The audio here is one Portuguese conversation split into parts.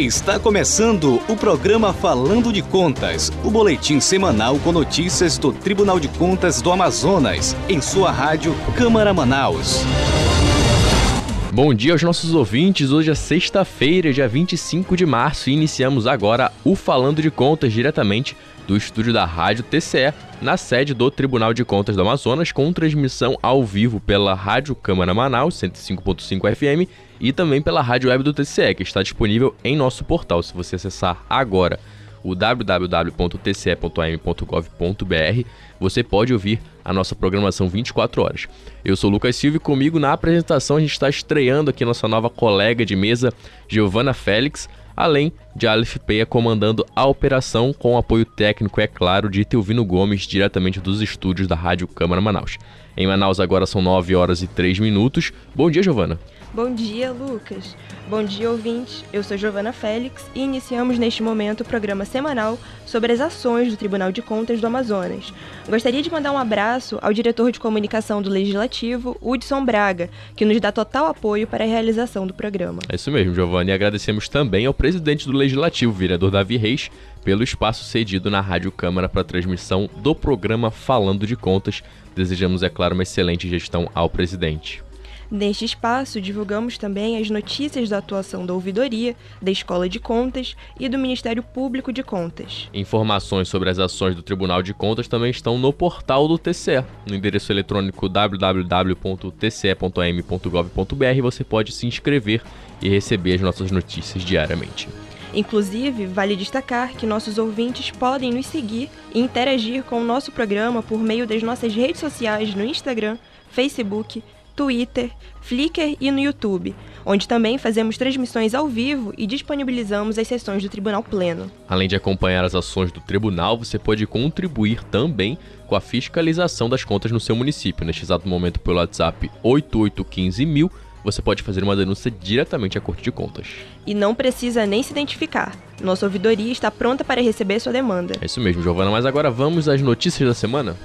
Está começando o programa Falando de Contas, o boletim semanal com notícias do Tribunal de Contas do Amazonas, em sua rádio Câmara Manaus. Bom dia aos nossos ouvintes. Hoje é sexta-feira, dia 25 de março, e iniciamos agora o Falando de Contas diretamente do estúdio da Rádio TCE, na sede do Tribunal de Contas do Amazonas, com transmissão ao vivo pela Rádio Câmara Manaus 105.5 FM e também pela rádio web do TCE, que está disponível em nosso portal. Se você acessar agora o www.tce.am.gov.br, você pode ouvir a nossa programação 24 horas. Eu sou Lucas Silva e comigo na apresentação a gente está estreando aqui nossa nova colega de mesa, Giovana Félix, além de Aleph Peia comandando a operação com o apoio técnico, é claro, de Telvino Gomes, diretamente dos estúdios da Rádio Câmara Manaus. Em Manaus agora são 9 horas e 3 minutos. Bom dia, Giovana. Bom dia, Lucas. Bom dia, ouvintes. Eu sou Giovana Félix e iniciamos neste momento o programa semanal sobre as ações do Tribunal de Contas do Amazonas. Gostaria de mandar um abraço ao diretor de comunicação do Legislativo, Hudson Braga, que nos dá total apoio para a realização do programa. É isso mesmo, Giovana. E agradecemos também ao presidente do Legislativo, vereador Davi Reis, pelo espaço cedido na Rádio Câmara para a transmissão do programa Falando de Contas. Desejamos, é claro, uma excelente gestão ao presidente. Neste espaço, divulgamos também as notícias da atuação da Ouvidoria, da Escola de Contas e do Ministério Público de Contas. Informações sobre as ações do Tribunal de Contas também estão no portal do TCE. No endereço eletrônico www.tce.am.gov.br você pode se inscrever e receber as nossas notícias diariamente. Inclusive, vale destacar que nossos ouvintes podem nos seguir e interagir com o nosso programa por meio das nossas redes sociais no Instagram, Facebook, Twitter, Flickr e no YouTube, onde também fazemos transmissões ao vivo e disponibilizamos as sessões do Tribunal Pleno. Além de acompanhar as ações do tribunal, você pode contribuir também com a fiscalização das contas no seu município. Neste exato momento, pelo WhatsApp 8815000, você pode fazer uma denúncia diretamente à Corte de Contas. E não precisa nem se identificar. Nossa ouvidoria está pronta para receber sua demanda. É isso mesmo, Giovana. Mas agora vamos às notícias da semana?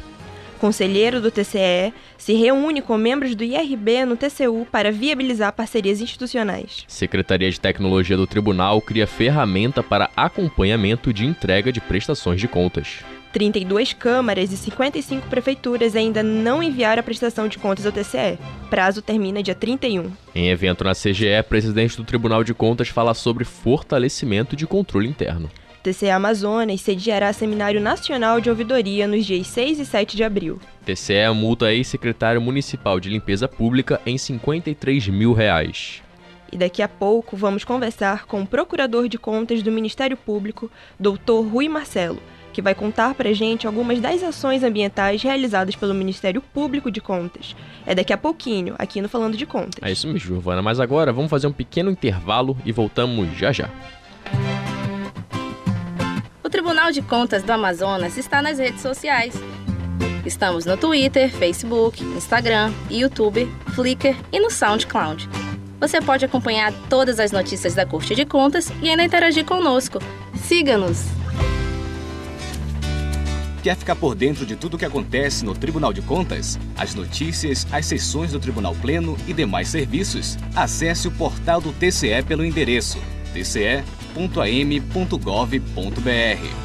Conselheiro do TCE, se reúne com membros do IRB no TCU para viabilizar parcerias institucionais. Secretaria de Tecnologia do Tribunal cria ferramenta para acompanhamento de entrega de prestações de contas. 32 câmaras e 55 prefeituras ainda não enviaram a prestação de contas ao TCE. Prazo termina dia 31. Em evento na CGE, presidente do Tribunal de Contas fala sobre fortalecimento de controle interno. TCE Amazonas sediará Seminário Nacional de Ouvidoria nos dias 6 e 7 de abril. TCE multa ex-secretário municipal de limpeza pública em 53 mil reais. E daqui a pouco vamos conversar com o Procurador de Contas do Ministério Público, Dr. Rui Marcelo, que vai contar para gente algumas das ações ambientais realizadas pelo Ministério Público de Contas. É daqui a pouquinho, aqui no Falando de Contas. É isso mesmo, Giovana. Mas agora vamos fazer um pequeno intervalo e voltamos já já. Tribunal de Contas do Amazonas está nas redes sociais. Estamos no Twitter, Facebook, Instagram, YouTube, Flickr e no SoundCloud. Você pode acompanhar todas as notícias da Corte de Contas e ainda interagir conosco. Siga-nos! Quer ficar por dentro de tudo o que acontece no Tribunal de Contas? As notícias, as sessões do Tribunal Pleno e demais serviços? Acesse o portal do TCE pelo endereço tce.am.gov.br.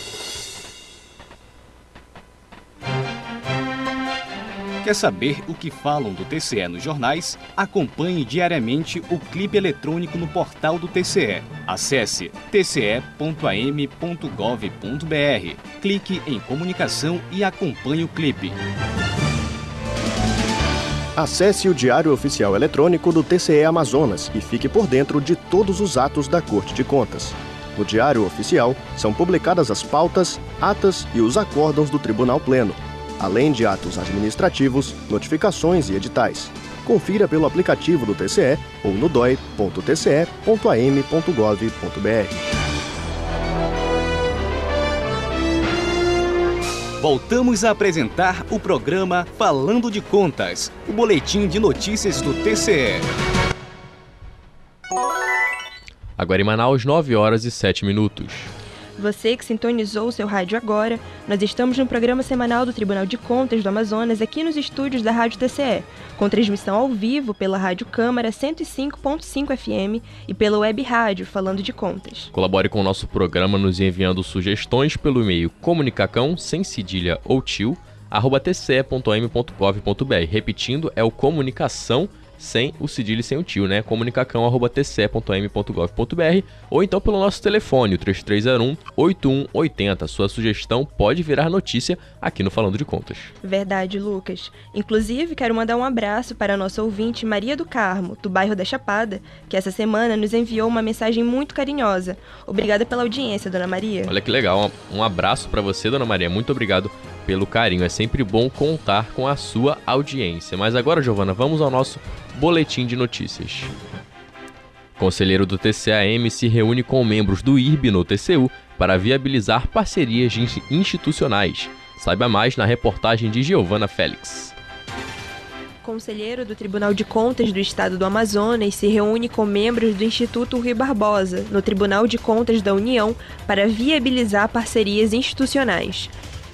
Quer saber o que falam do TCE nos jornais? Acompanhe diariamente o clipe eletrônico no portal do TCE. Acesse tce.am.gov.br. Clique em comunicação e acompanhe o clipe. Acesse o Diário Oficial Eletrônico do TCE Amazonas e fique por dentro de todos os atos da Corte de Contas. No Diário Oficial são publicadas as pautas, atas e os acórdãos do Tribunal Pleno além de atos administrativos, notificações e editais. Confira pelo aplicativo do TCE ou no doi.tce.am.gov.br. Voltamos a apresentar o programa Falando de Contas, o boletim de notícias do TCE. Agora em Manaus, 9 horas e 7 minutos. Você que sintonizou o seu rádio agora, nós estamos no programa semanal do Tribunal de Contas do Amazonas, aqui nos estúdios da Rádio TCE, com transmissão ao vivo pela Rádio Câmara 105.5 FM e pela Web Rádio Falando de Contas. Colabore com o nosso programa nos enviando sugestões pelo e-mail comunicacão, sem cedilha ou tio, arroba tce.m.gov.br. Repetindo, é o comunicação sem o cedilho e sem o tio, né? comunicacão.tce.m.gov.br ou então pelo nosso telefone, o 3301 8180. Sua sugestão pode virar notícia aqui no Falando de Contas. Verdade, Lucas. Inclusive, quero mandar um abraço para a nossa ouvinte Maria do Carmo, do bairro da Chapada, que essa semana nos enviou uma mensagem muito carinhosa. Obrigada pela audiência, dona Maria. Olha que legal. Um abraço para você, dona Maria. Muito obrigado pelo carinho. É sempre bom contar com a sua audiência. Mas agora, Giovana, vamos ao nosso boletim de notícias. Conselheiro do TCAM se reúne com membros do IRB no TCU para viabilizar parcerias institucionais. Saiba mais na reportagem de Giovana Félix. Conselheiro do Tribunal de Contas do Estado do Amazonas se reúne com membros do Instituto Rui Barbosa, no Tribunal de Contas da União, para viabilizar parcerias institucionais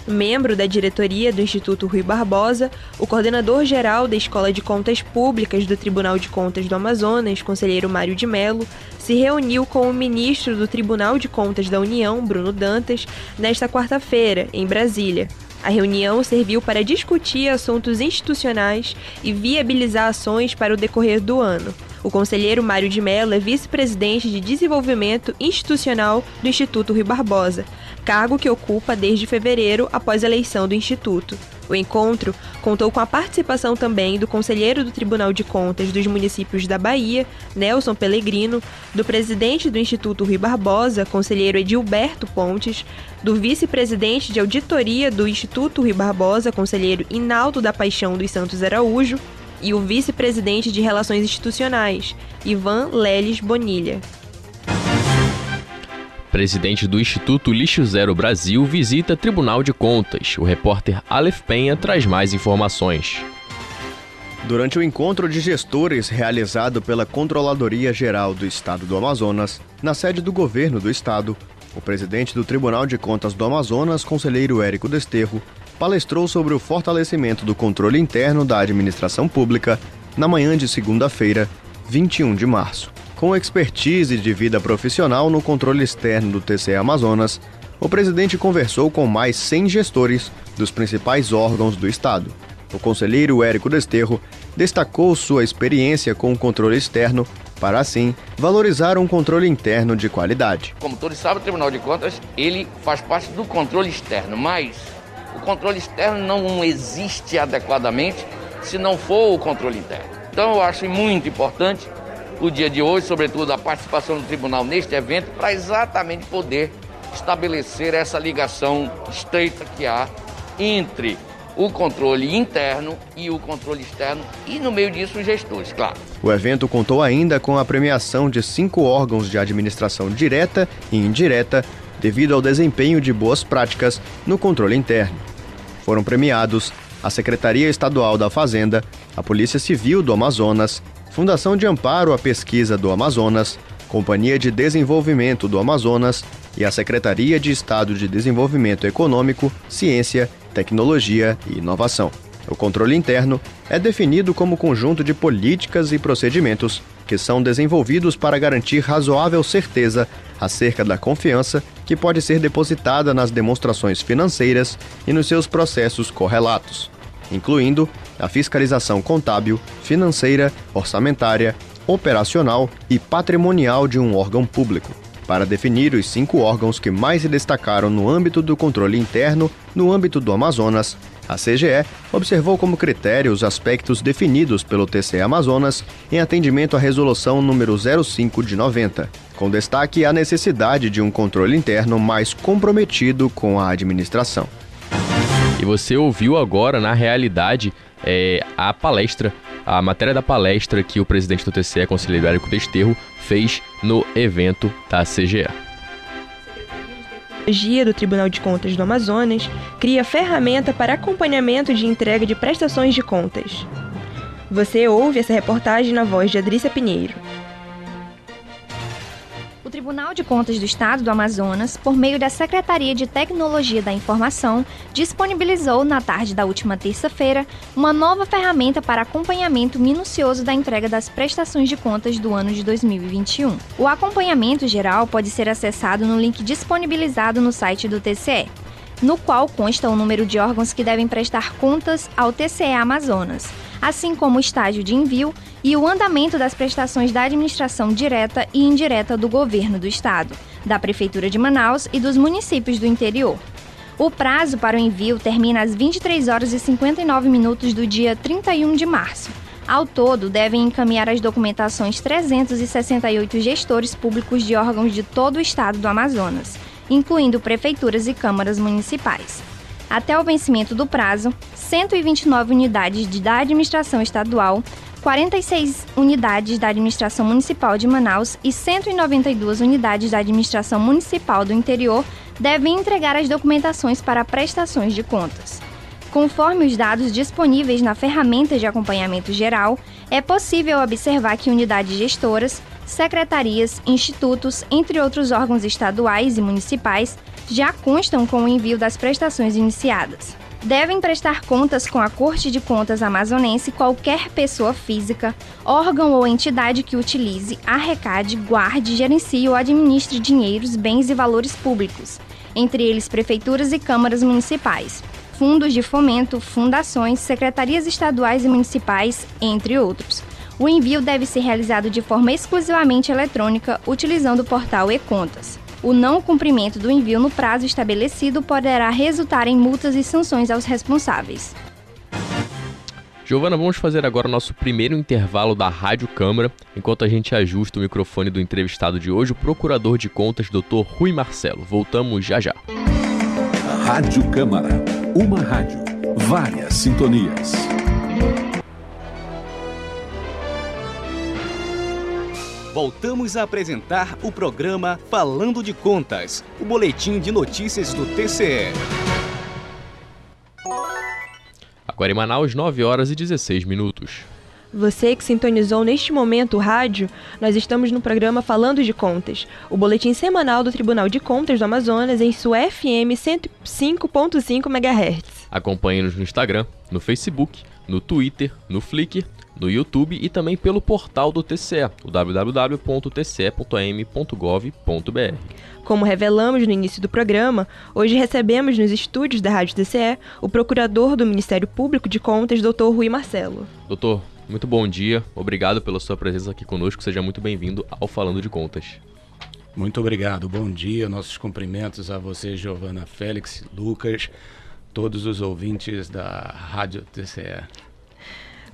membro da diretoria do Instituto Rui Barbosa, o coordenador-geral da Escola de Contas Públicas do Tribunal de Contas do Amazonas, conselheiro Mário de Mello, se reuniu com o ministro do Tribunal de Contas da União, Bruno Dantas, nesta quarta-feira, em Brasília. A reunião serviu para discutir assuntos institucionais e viabilizar ações para o decorrer do ano. O conselheiro Mário de Mello é vice-presidente de Desenvolvimento Institucional do Instituto Rui Barbosa, cargo que ocupa desde fevereiro após a eleição do Instituto. O encontro contou com a participação também do conselheiro do Tribunal de Contas dos municípios da Bahia, Nelson Pellegrino, do presidente do Instituto Rui Barbosa, conselheiro Edilberto Pontes, do vice-presidente de auditoria do Instituto Rui Barbosa, conselheiro Inaldo da Paixão dos Santos Araújo, e o vice-presidente de Relações Institucionais, Ivan Leles Bonilha. Presidente do Instituto Lixo Zero Brasil visita Tribunal de Contas. O repórter Aleph Penha traz mais informações. Durante o encontro de gestores realizado pela Controladoria Geral do Estado do Amazonas, na sede do governo do estado, o presidente do Tribunal de Contas do Amazonas, conselheiro Érico Desterro, palestrou sobre o fortalecimento do controle interno da administração pública na manhã de segunda-feira, 21 de março. Com expertise de vida profissional no controle externo do TCE Amazonas, o presidente conversou com mais 100 gestores dos principais órgãos do Estado. O conselheiro Érico Desterro destacou sua experiência com o controle externo para assim valorizar um controle interno de qualidade. Como todos sabem, o Tribunal de Contas ele faz parte do controle externo, mas o controle externo não existe adequadamente se não for o controle interno. Então eu acho muito importante o dia de hoje, sobretudo a participação do tribunal neste evento, para exatamente poder estabelecer essa ligação estreita que há entre o controle interno e o controle externo, e no meio disso os gestores, claro. O evento contou ainda com a premiação de cinco órgãos de administração direta e indireta devido ao desempenho de boas práticas no controle interno. Foram premiados a Secretaria Estadual da Fazenda, a Polícia Civil do Amazonas, Fundação de Amparo à Pesquisa do Amazonas, Companhia de Desenvolvimento do Amazonas e a Secretaria de Estado de Desenvolvimento Econômico, Ciência, Tecnologia e Inovação. O controle interno é definido como conjunto de políticas e procedimentos que são desenvolvidos para garantir razoável certeza acerca da confiança que pode ser depositada nas demonstrações financeiras e nos seus processos correlatos, incluindo a fiscalização contábil, financeira, orçamentária, operacional e patrimonial de um órgão público para definir os cinco órgãos que mais se destacaram no âmbito do controle interno no âmbito do Amazonas. A CGE observou como critério os aspectos definidos pelo TCE Amazonas em atendimento à resolução número 05 de 90, com destaque à necessidade de um controle interno mais comprometido com a administração. E você ouviu agora, na realidade, é, a palestra, a matéria da palestra que o presidente do TCE, conselheiro Érico Desterro, fez no evento da CGE. Tecnologia do Tribunal de Contas do Amazonas cria ferramenta para acompanhamento de entrega de prestações de contas. Você ouve essa reportagem na voz de Adrícia Pinheiro. O Tribunal de Contas do Estado do Amazonas, por meio da Secretaria de Tecnologia da Informação, disponibilizou na tarde da última terça-feira uma nova ferramenta para acompanhamento minucioso da entrega das prestações de contas do ano de 2021. O acompanhamento geral pode ser acessado no link disponibilizado no site do TCE, no qual consta o número de órgãos que devem prestar contas ao TCE Amazonas assim como o estágio de envio e o andamento das prestações da administração direta e indireta do governo do estado, da Prefeitura de Manaus e dos municípios do interior. O prazo para o envio termina às 23 horas e 59 minutos do dia 31 de março. Ao todo, devem encaminhar as documentações 368 gestores públicos de órgãos de todo o estado do Amazonas, incluindo prefeituras e câmaras municipais. Até o vencimento do prazo, 129 unidades da administração estadual, 46 unidades da administração municipal de Manaus e 192 unidades da administração municipal do interior devem entregar as documentações para prestações de contas. Conforme os dados disponíveis na ferramenta de acompanhamento geral, é possível observar que unidades gestoras, secretarias, institutos, entre outros órgãos estaduais e municipais, já constam com o envio das prestações iniciadas. Devem prestar contas com a Corte de Contas Amazonense qualquer pessoa física, órgão ou entidade que utilize, arrecade, guarde, gerencie ou administre dinheiros, bens e valores públicos, entre eles prefeituras e câmaras municipais, fundos de fomento, fundações, secretarias estaduais e municipais, entre outros. O envio deve ser realizado de forma exclusivamente eletrônica, utilizando o portal e-contas. O não cumprimento do envio no prazo estabelecido poderá resultar em multas e sanções aos responsáveis. Giovana, vamos fazer agora o nosso primeiro intervalo da Rádio Câmara, enquanto a gente ajusta o microfone do entrevistado de hoje, o Procurador de Contas, Dr. Rui Marcelo. Voltamos já já. Rádio Câmara, uma rádio, várias sintonias. Voltamos a apresentar o programa Falando de Contas, o boletim de notícias do TCE. Agora em Manaus, 9 horas e 16 minutos. Você que sintonizou neste momento o rádio, nós estamos no programa Falando de Contas, o boletim semanal do Tribunal de Contas do Amazonas em sua FM 105.5 MHz. Acompanhe-nos no Instagram, no Facebook, no Twitter, no Flickr no YouTube e também pelo portal do TCE, o www.tce.am.gov.br. Como revelamos no início do programa, hoje recebemos nos estúdios da Rádio TCE o procurador do Ministério Público de Contas, Dr. Rui Marcelo. Doutor, muito bom dia. Obrigado pela sua presença aqui conosco. Seja muito bem-vindo ao Falando de Contas. Muito obrigado. Bom dia. Nossos cumprimentos a você, Giovana Félix, Lucas, todos os ouvintes da Rádio TCE.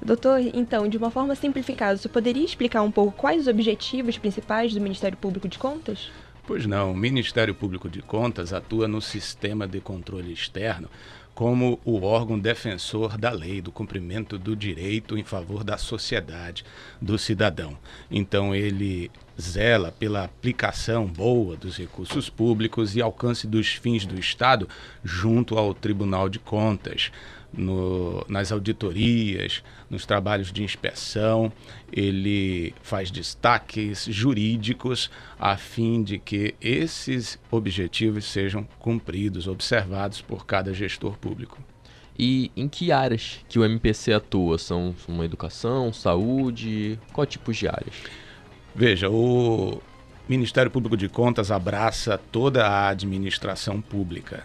Doutor, então, de uma forma simplificada, você poderia explicar um pouco quais os objetivos principais do Ministério Público de Contas? Pois não, o Ministério Público de Contas atua no sistema de controle externo como o órgão defensor da lei, do cumprimento do direito em favor da sociedade, do cidadão. Então, ele zela pela aplicação boa dos recursos públicos e alcance dos fins do Estado junto ao Tribunal de Contas no, nas auditorias, nos trabalhos de inspeção, ele faz destaques jurídicos a fim de que esses objetivos sejam cumpridos, observados por cada gestor público. E em que áreas que o MPC atua? São uma educação, saúde? Qual tipo de áreas? Veja, o Ministério Público de Contas abraça toda a administração pública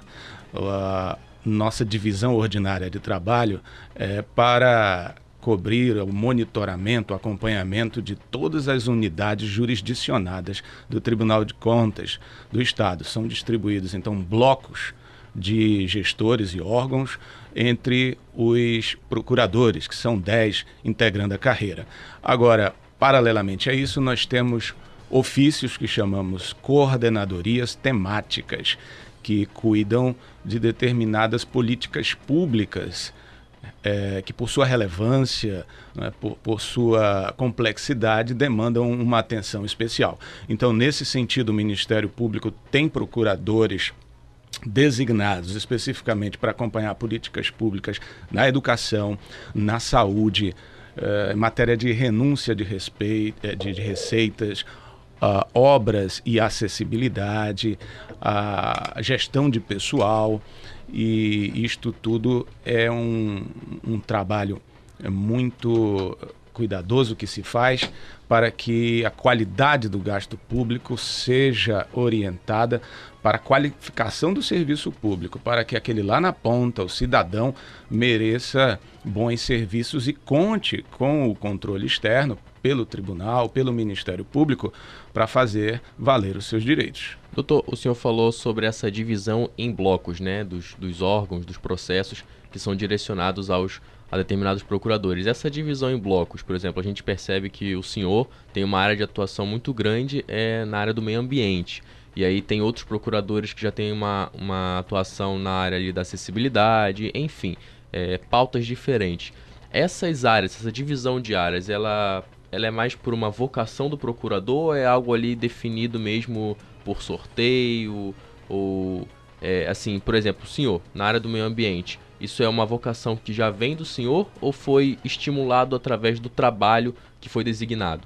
nossa divisão ordinária de trabalho é, para cobrir o monitoramento, o acompanhamento de todas as unidades jurisdicionadas do Tribunal de Contas do Estado. São distribuídos, então, blocos de gestores e órgãos entre os procuradores, que são 10 integrando a carreira. Agora, paralelamente a isso, nós temos ofícios que chamamos coordenadorias temáticas, que cuidam de determinadas políticas públicas é, que, por sua relevância, né, por, por, sua complexidade, demandam uma atenção especial. Então, nesse sentido, o Ministério Público tem procuradores designados especificamente para acompanhar políticas públicas na educação, na saúde, uh, em matéria de renúncia de, respeito, eh, de, de receitas, uh, obras e acessibilidade, a gestão de pessoal, e isto tudo é um, um trabalho muito cuidadoso que se faz para que a qualidade do gasto público seja orientada para a qualificação do serviço público, para que aquele lá na ponta, o cidadão, mereça bons serviços e conte com o controle externo pelo tribunal, pelo Ministério Público, para fazer valer os seus direitos. Doutor, o senhor falou sobre essa divisão em blocos, né, dos, dos órgãos, dos processos que são direcionados aos a determinados procuradores. Essa divisão em blocos, por exemplo, a gente percebe que o senhor tem uma área de atuação muito grande é, na área do meio ambiente. E aí tem outros procuradores que já têm uma, uma atuação na área ali da acessibilidade, enfim, é, pautas diferentes. Essas áreas, essa divisão de áreas, ela, ela é mais por uma vocação do procurador ou é algo ali definido mesmo por sorteio? Ou, é, assim, por exemplo, o senhor, na área do meio ambiente, isso é uma vocação que já vem do senhor ou foi estimulado através do trabalho que foi designado?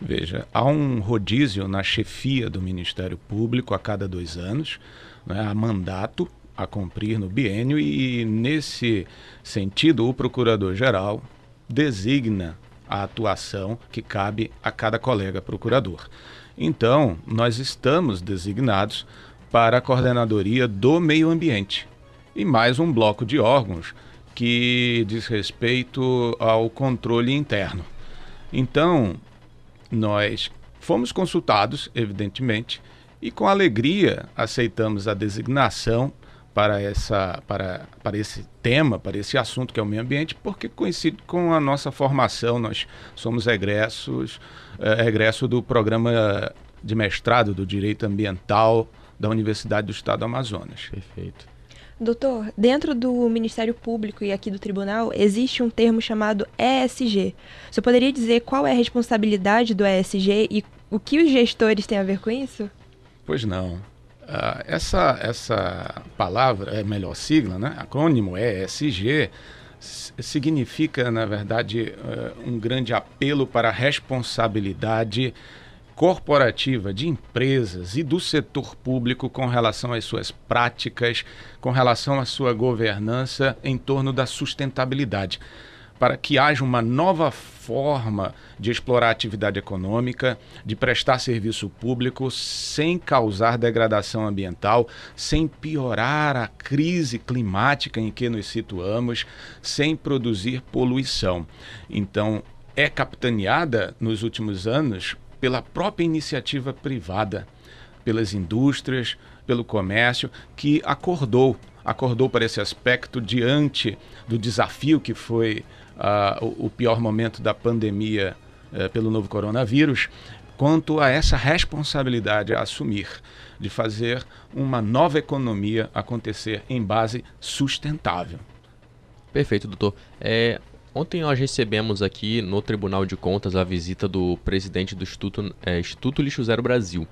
Veja, há um rodízio na chefia do Ministério Público a cada dois anos, né, há mandato a cumprir no biênio e, nesse sentido, o Procurador-Geral designa a atuação que cabe a cada colega procurador. Então, nós estamos designados para a coordenadoria do meio ambiente, e mais um bloco de órgãos que diz respeito ao controle interno. Então, nós fomos consultados, evidentemente, e com alegria aceitamos a designação para, essa, para, para esse tema, para esse assunto que é o meio ambiente, porque coincide com a nossa formação. Nós somos egressos, é, egresso do programa de mestrado do Direito Ambiental da Universidade do Estado do Amazonas. Perfeito. Doutor, dentro do Ministério Público e aqui do Tribunal existe um termo chamado ESG. Você poderia dizer qual é a responsabilidade do ESG e o que os gestores têm a ver com isso? Pois não. Uh, essa, essa palavra, é melhor sigla, né? acrônimo ESG, significa, na verdade, uh, um grande apelo para a responsabilidade corporativa de empresas e do setor público com relação às suas práticas, com relação à sua governança em torno da sustentabilidade, para que haja uma nova forma de explorar a atividade econômica, de prestar serviço público sem causar degradação ambiental, sem piorar a crise climática em que nos situamos, sem produzir poluição. Então, é capitaneada nos últimos anos pela própria iniciativa privada, pelas indústrias, pelo comércio, que acordou, acordou para esse aspecto diante do desafio que foi uh, o, o, pior momento da pandemia uh, pelo novo coronavírus, quanto a essa responsabilidade a assumir de fazer uma nova economia acontecer em base sustentável. Perfeito, doutor. É, Ontem nós recebemos aqui no Tribunal de Contas a visita do presidente do Instituto, é, Instituto Lixo Zero Brasil.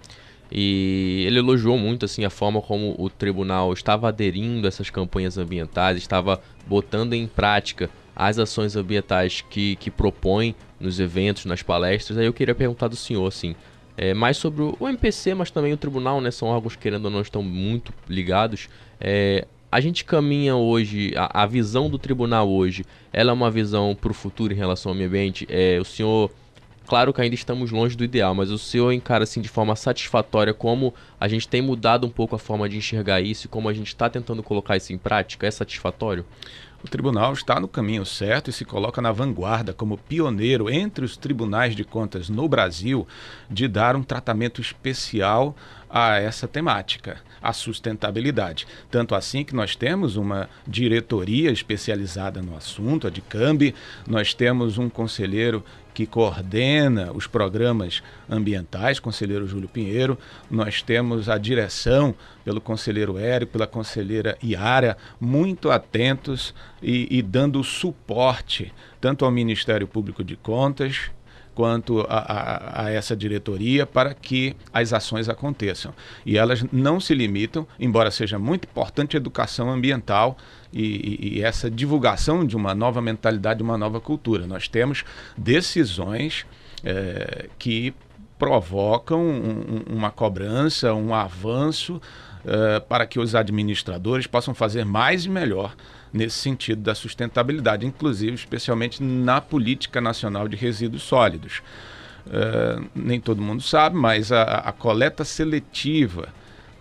E ele elogiou muito assim a forma como o tribunal estava aderindo a essas campanhas ambientais, estava botando em prática as ações ambientais que, que propõe nos eventos, nas palestras. Aí eu queria perguntar do senhor assim, é, mais sobre o MPC, mas também o tribunal, né? São órgãos que, querendo ou não estão muito ligados. É, a gente caminha hoje, a, a, visão do tribunal hoje, ela é uma visão para o futuro em relação ao meio ambiente? É, o senhor, claro que ainda estamos longe do ideal, mas o senhor encara assim de forma satisfatória como a gente tem mudado um pouco a forma de enxergar isso e como a gente está tentando colocar isso em prática? É satisfatório? O tribunal está no caminho certo e se coloca na vanguarda como pioneiro entre os tribunais de contas no Brasil de dar um tratamento especial a essa temática, a sustentabilidade. Tanto assim que nós temos uma diretoria especializada no assunto, a de CAMB, nós temos um conselheiro que coordena os programas ambientais, conselheiro Júlio Pinheiro, nós temos a direção pelo conselheiro Érico, pela conselheira Iara, muito atentos e, e dando suporte tanto ao Ministério Público de Contas, quanto a, a, a, essa diretoria para que as ações aconteçam. E elas não se limitam, embora seja muito importante a educação ambiental e, e, e essa divulgação de uma nova mentalidade, de uma nova cultura. Nós temos decisões é, que provocam um, uma cobrança, um avanço uh, para que os administradores possam fazer mais e melhor nesse sentido da sustentabilidade, inclusive especialmente na política nacional de resíduos sólidos. Uh, nem todo mundo sabe, mas a, a, coleta seletiva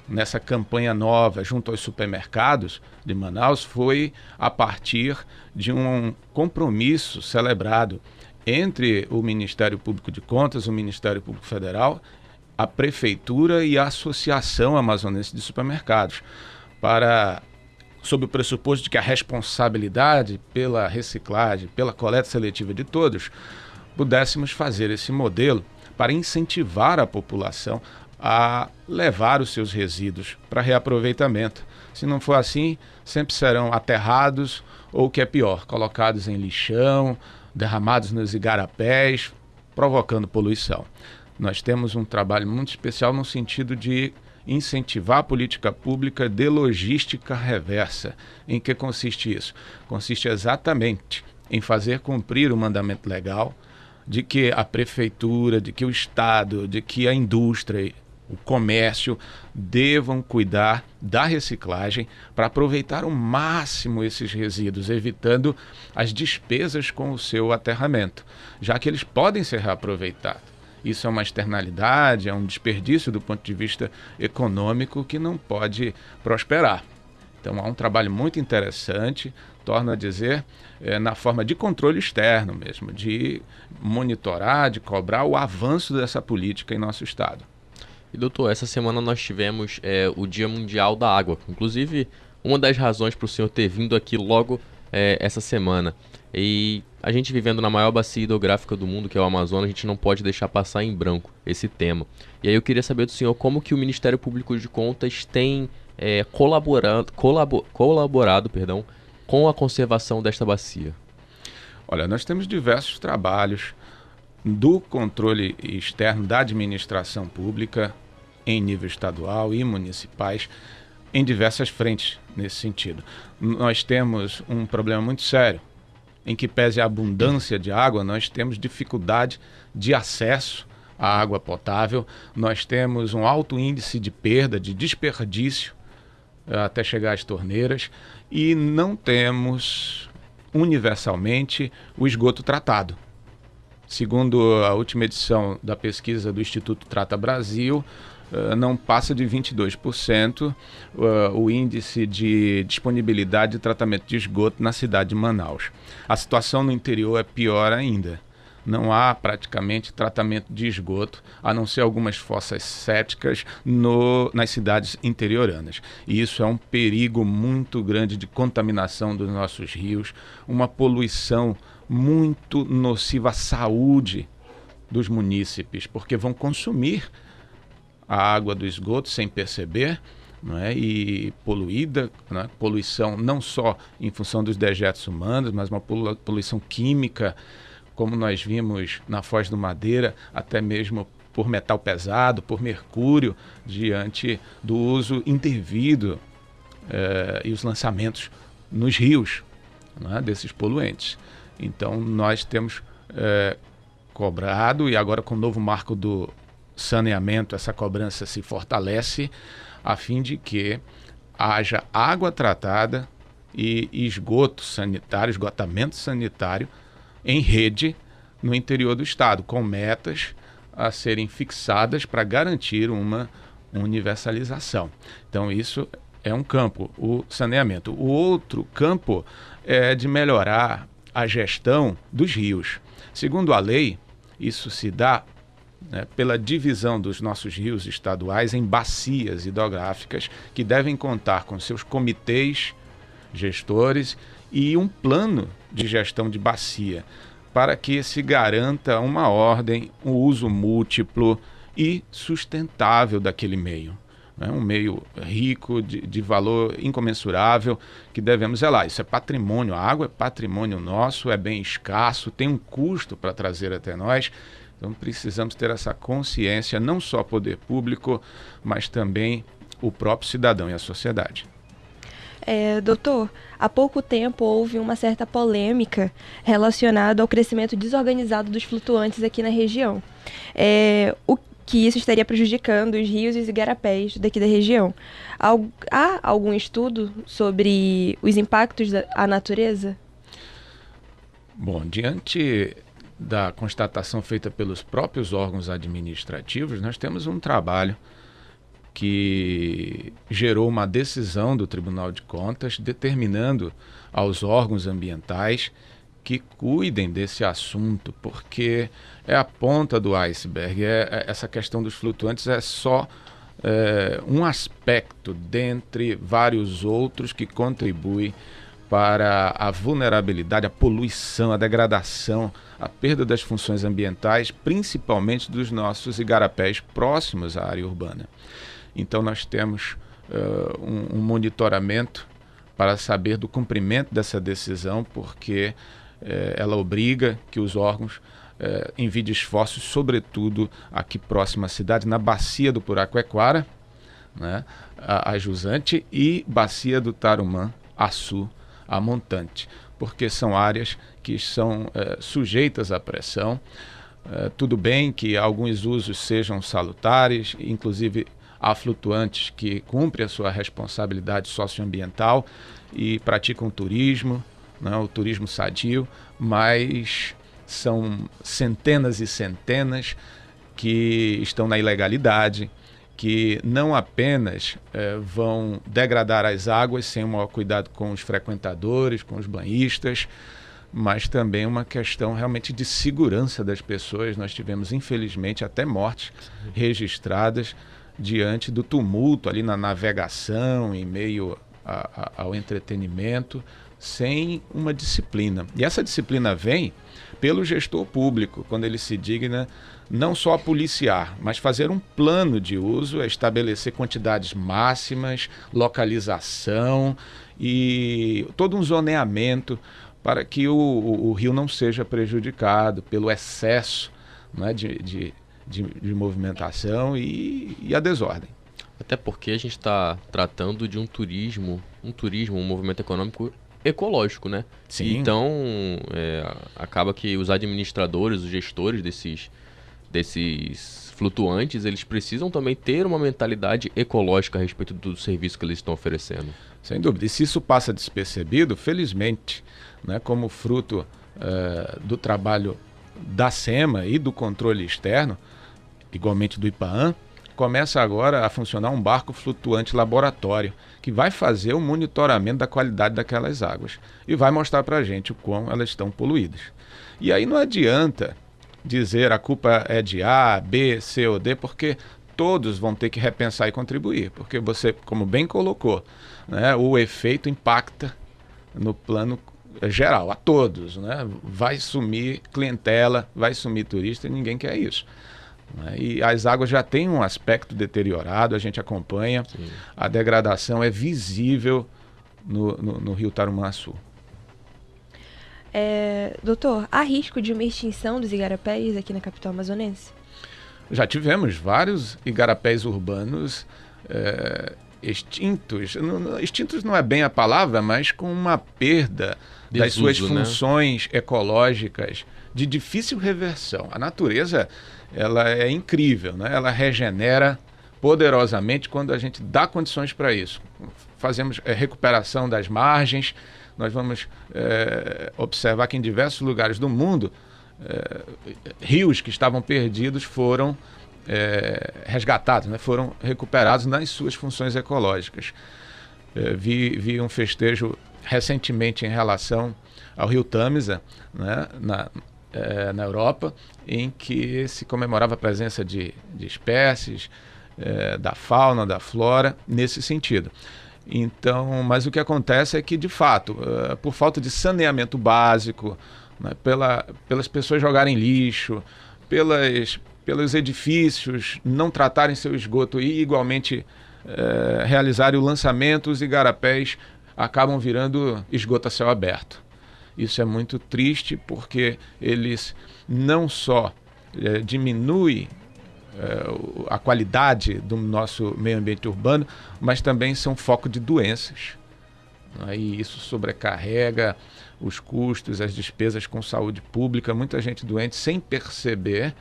nessa campanha nova junto aos supermercados de Manaus foi a partir de um compromisso celebrado entre o Ministério Público de Contas, o Ministério Público Federal, a Prefeitura e a Associação Amazonense de Supermercados, para, sob o pressuposto de que a responsabilidade pela reciclagem, pela coleta seletiva de todos, pudéssemos fazer esse modelo para incentivar a população a levar os seus resíduos para reaproveitamento. Se não for assim, sempre serão aterrados ou, o que é pior, colocados em lixão, derramados nos igarapés, provocando poluição. Nós temos um trabalho muito especial no sentido de incentivar a política pública de logística reversa. Em que consiste isso? Consiste exatamente em fazer cumprir o mandamento legal de que a prefeitura, de que o Estado, de que a indústria o comércio devam cuidar da reciclagem para aproveitar ao máximo esses resíduos, evitando as despesas com o seu aterramento, já que eles podem ser reaproveitados. Isso é uma externalidade, é um desperdício do ponto de vista econômico que não pode prosperar. Então há um trabalho muito interessante, torno a dizer, é, na forma de controle externo mesmo, de monitorar, de cobrar o avanço dessa política em nosso Estado. E doutor, essa semana nós tivemos é, o Dia Mundial da Água. Inclusive, uma das razões para o senhor ter vindo aqui logo é, essa semana. E a gente vivendo na maior bacia hidrográfica do mundo, que é o Amazonas, a gente não pode deixar passar em branco esse tema. E aí eu queria saber do senhor como que o Ministério Público de Contas tem é, colaborado, colabor, colaborado perdão, com a conservação desta bacia. Olha, nós temos diversos trabalhos do controle externo da administração pública em nível estadual e municipais em diversas frentes nesse sentido. Nós temos um problema muito sério, em que pese a abundância de água, nós temos dificuldade de acesso à água potável, nós temos um alto índice de perda, de desperdício eh, até chegar às torneiras e não temos universalmente o esgoto tratado. Segundo a última edição da pesquisa do Instituto Trata Brasil, uh, não passa de 22% uh, o índice de disponibilidade de tratamento de esgoto na cidade de Manaus. A situação no interior é pior ainda. Não há praticamente tratamento de esgoto, a não ser algumas fossas céticas no, nas cidades interioranas. E isso é um perigo muito grande de contaminação dos nossos rios, uma poluição muito nociva à saúde dos munícipes, porque vão consumir a água do esgoto sem perceber, é? e poluída, não é? poluição não só em função dos dejetos humanos, mas uma poluição química, como nós vimos na Foz do Madeira, até mesmo por metal pesado, por mercúrio, diante do uso indevido eh, e os lançamentos nos rios é? desses poluentes. Então nós temos é, cobrado e agora com o novo marco do saneamento essa cobrança se fortalece a fim de que haja água tratada e esgoto sanitário, esgotamento sanitário em rede no interior do estado, com metas a serem fixadas para garantir uma universalização. Então isso é um campo, o saneamento. O outro campo é de melhorar a gestão dos rios. Segundo a lei, isso se dá né, pela divisão dos nossos rios estaduais em bacias hidrográficas que devem contar com seus comitês gestores e um plano de gestão de bacia para que se garanta uma ordem, um uso múltiplo e sustentável daquele meio né, um meio rico, de, de valor incomensurável, que devemos zelar. Isso é patrimônio, a água é patrimônio nosso, é bem escasso, tem um custo para trazer até nós, Então precisamos ter essa consciência, não só poder público, mas também o próprio cidadão e a sociedade. É, doutor, há pouco tempo houve uma certa polêmica relacionada ao crescimento desorganizado dos flutuantes aqui na região. É, o que isso estaria prejudicando os rios e os igarapés daqui da região. Há algum estudo sobre os impactos à natureza? Bom, diante da constatação feita pelos próprios órgãos administrativos, nós temos um trabalho que gerou uma decisão do Tribunal de Contas determinando aos órgãos ambientais que cuidem desse assunto, porque é a ponta do iceberg. É, é essa questão dos flutuantes é só é, um aspecto dentre vários outros que contribui para a vulnerabilidade, a poluição, a degradação, a perda das funções ambientais, principalmente dos nossos igarapés próximos à área urbana. Então, nós temos uh, um, um, monitoramento para saber do cumprimento dessa decisão, porque uh, ela obriga que os órgãos uh, enviem esforços, sobretudo aqui próximo à cidade, na bacia do Puraquequara, né, a, a Jusante, e bacia do Tarumã, Açu, a Montante, porque são áreas que são sujeitas à pressão. tudo bem que alguns usos sejam salutares, inclusive Há flutuantes que cumprem a sua responsabilidade socioambiental e praticam turismo, né, o turismo sadio, mas são centenas e centenas que estão na ilegalidade, que não apenas eh, vão degradar as águas sem o maior cuidado com os frequentadores, com os banhistas, mas também uma questão realmente de segurança das pessoas. Nós tivemos, infelizmente, até mortes registradas diante do tumulto ali na navegação, em meio a, a, ao entretenimento, sem uma disciplina. E essa disciplina vem pelo gestor público, quando ele se digna não só policiar, mas fazer um plano de uso, estabelecer quantidades máximas, localização e todo um zoneamento para que o, o, o rio não seja prejudicado pelo excesso né, de, de de, de movimentação e, e a desordem. Até porque a gente está tratando de um turismo, um turismo, um movimento econômico ecológico, né? Sim. Então, é, acaba que os administradores, os gestores desses, desses flutuantes, eles precisam também ter uma mentalidade ecológica a respeito do serviço que eles estão oferecendo. Sem dúvida. E se isso passa despercebido, felizmente, né, como fruto uh, do trabalho da SEMA e do controle externo, igualmente do IPAAN, começa agora a funcionar um barco flutuante laboratório que vai fazer o monitoramento da qualidade daquelas águas e vai mostrar para a gente o quão elas estão poluídas. E aí não adianta dizer a culpa é de A, B, C ou D, porque todos vão ter que repensar e contribuir, porque você, como bem colocou, né, o efeito impacta no plano geral, a todos. Né? Vai sumir clientela, vai sumir turista e ninguém quer isso. Né? E as águas já têm um aspecto deteriorado, a gente acompanha. Sim. A degradação é visível no, no, no rio Tarumançu. É, doutor, há risco de uma extinção dos igarapés aqui na capital amazonense? Já tivemos vários igarapés urbanos é, extintos. Não, extintos não é bem a palavra, mas com uma perda Desuso, das suas né? funções né? ecológicas de difícil reversão. A natureza ela é incrível, né? ela regenera poderosamente quando a gente dá condições para isso. Fazemos é, recuperação das margens, nós vamos é, observar que em diversos lugares do mundo, é, rios que estavam perdidos foram é, resgatados, né? foram recuperados nas suas funções ecológicas. Vi, vi um festejo recentemente em relação ao rio Tamisa, né? na, na Europa, em que se comemorava a presença de, de espécies, é, da fauna, da flora, nesse sentido. Então, mas o que acontece é que, de fato, uh, por falta de saneamento básico, né, pela, pelas pessoas jogarem lixo, pelas, pelos edifícios não tratarem seu esgoto e igualmente uh, realizarem o lançamento, os igarapés acabam virando esgoto a céu aberto. Isso é muito triste porque eles não só diminui é, a qualidade do nosso meio ambiente urbano, mas também são foco de doenças. Aí isso sobrecarrega os custos, as despesas com saúde pública, muita gente doente sem perceber,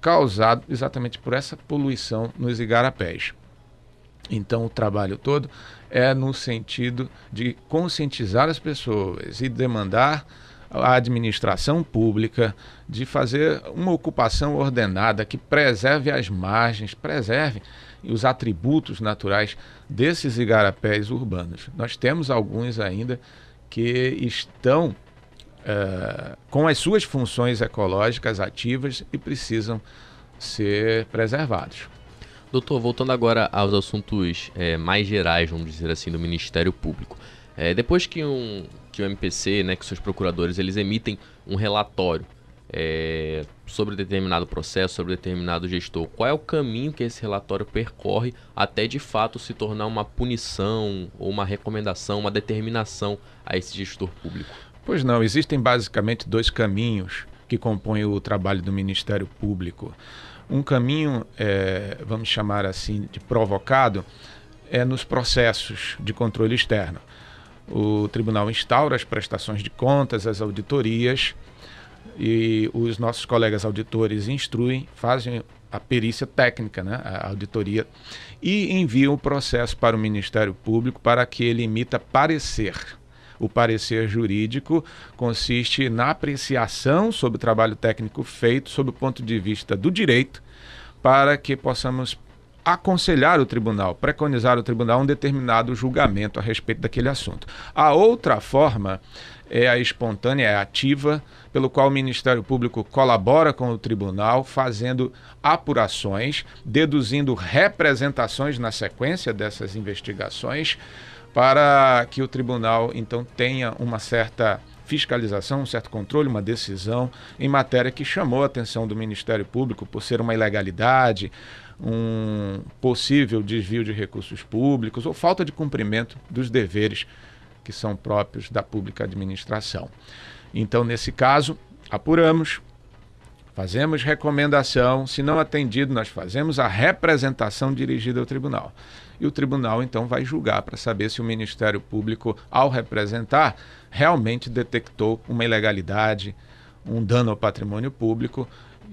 causado exatamente por essa poluição nos igarapés. Então, o trabalho todo é no sentido de conscientizar as pessoas e demandar à administração pública de fazer uma ocupação ordenada que preserve as margens, preserve os atributos naturais desses igarapés urbanos. Nós temos alguns ainda que estão uh, com as suas funções ecológicas ativas e precisam ser preservados. Doutor, voltando agora aos assuntos é, mais gerais, vamos dizer assim, do Ministério Público. É, depois que, um, que o MPC, né, que seus procuradores, eles emitem um relatório é, sobre determinado processo, sobre determinado gestor, qual é o caminho que esse relatório percorre até de fato se tornar uma punição ou uma recomendação, uma determinação a esse gestor público? Pois não, existem basicamente dois caminhos que compõem o trabalho do Ministério Público. Um caminho, é, vamos chamar assim, de provocado, é nos processos de controle externo. O tribunal instaura as prestações de contas, as auditorias, e os nossos colegas auditores instruem, fazem a perícia técnica, né, a auditoria, e enviam o processo para o Ministério Público para que ele emita parecer. O parecer jurídico consiste na apreciação sobre o trabalho técnico feito sob o ponto de vista do direito, para que possamos aconselhar o tribunal, preconizar o tribunal um determinado julgamento a respeito daquele assunto. A outra forma é a espontânea, é a ativa, pelo qual o Ministério Público colabora com o tribunal, fazendo apurações, deduzindo representações na sequência dessas investigações para que o tribunal então tenha uma certa fiscalização, um certo controle, uma decisão em matéria que chamou a atenção do Ministério Público por ser uma ilegalidade, um possível desvio de recursos públicos ou falta de cumprimento dos deveres que são próprios da pública administração. Então, nesse caso, apuramos, Fazemos recomendação, se não atendido, nós fazemos a representação dirigida ao tribunal. E o tribunal então vai julgar para saber se o Ministério Público, ao representar, realmente detectou uma ilegalidade, um dano ao patrimônio público,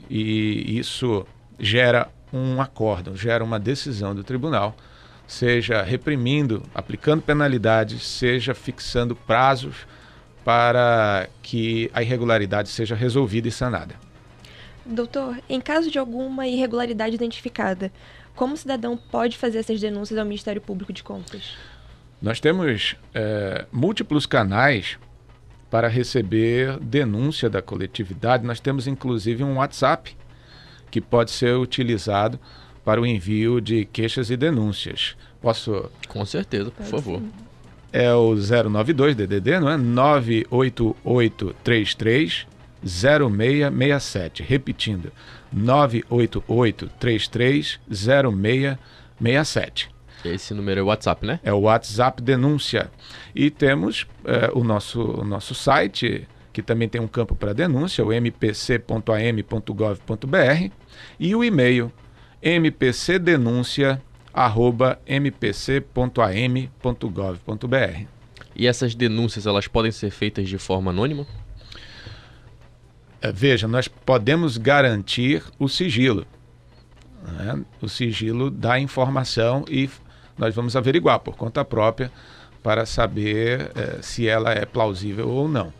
e isso gera um acórdão, gera uma decisão do tribunal, seja reprimindo, aplicando penalidades, seja fixando prazos para que a irregularidade seja resolvida e sanada. Doutor, em caso de alguma irregularidade identificada, como o cidadão pode fazer essas denúncias ao Ministério Público de Contas? Nós temos é, múltiplos canais para receber denúncia da coletividade. Nós temos inclusive um WhatsApp que pode ser utilizado para o envio de queixas e denúncias. Posso? Com certeza, por favor. É o 092 DDD, não é? 98833 0667. Repetindo, 988-330667. Esse número é o WhatsApp, né? É o WhatsApp Denúncia. E temos é, o, nosso, o nosso site, que também tem um campo para denúncia, o mpc.am.gov.br, e o e-mail mpcdenúncia@mpc.am.gov.br. E essas denúncias elas podem ser feitas de forma anônima? É, veja, nós podemos garantir o sigilo, né? o sigilo da informação e nós vamos averiguar por conta própria para saber é, se ela é plausível ou não.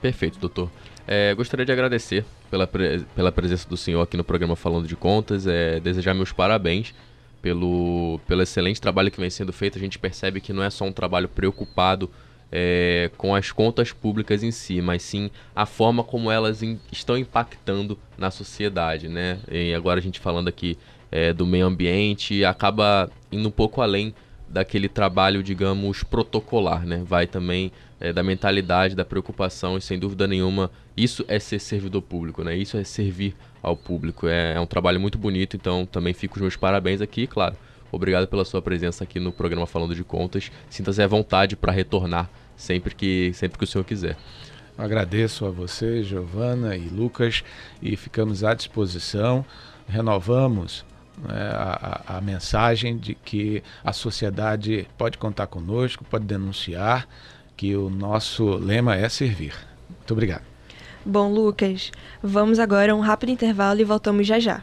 Perfeito, doutor. É, gostaria de agradecer pela, pre pela presença do senhor aqui no programa Falando de Contas, é, desejar meus parabéns pelo, pelo excelente trabalho que vem sendo feito. A gente percebe que não é só um trabalho preocupado é, com as contas públicas em si, mas sim a forma como elas in, estão impactando na sociedade, né? E agora a gente falando aqui é, do meio ambiente, acaba indo um pouco além daquele trabalho, digamos, protocolar, né? Vai também é, da mentalidade, da preocupação e sem dúvida nenhuma isso é ser servidor público, né? Isso é servir ao público. É, é um trabalho muito bonito, então também fico os meus parabéns aqui, claro. Obrigado pela sua presença aqui no programa Falando de Contas. Sinta-se à vontade para retornar sempre que, sempre que o senhor quiser. Agradeço a você, Giovana e Lucas, e ficamos à disposição. Renovamos né, a, a mensagem de que a sociedade pode contar conosco, pode denunciar, que o nosso lema é servir. Muito obrigado. Bom, Lucas, vamos agora a um rápido intervalo e voltamos já já.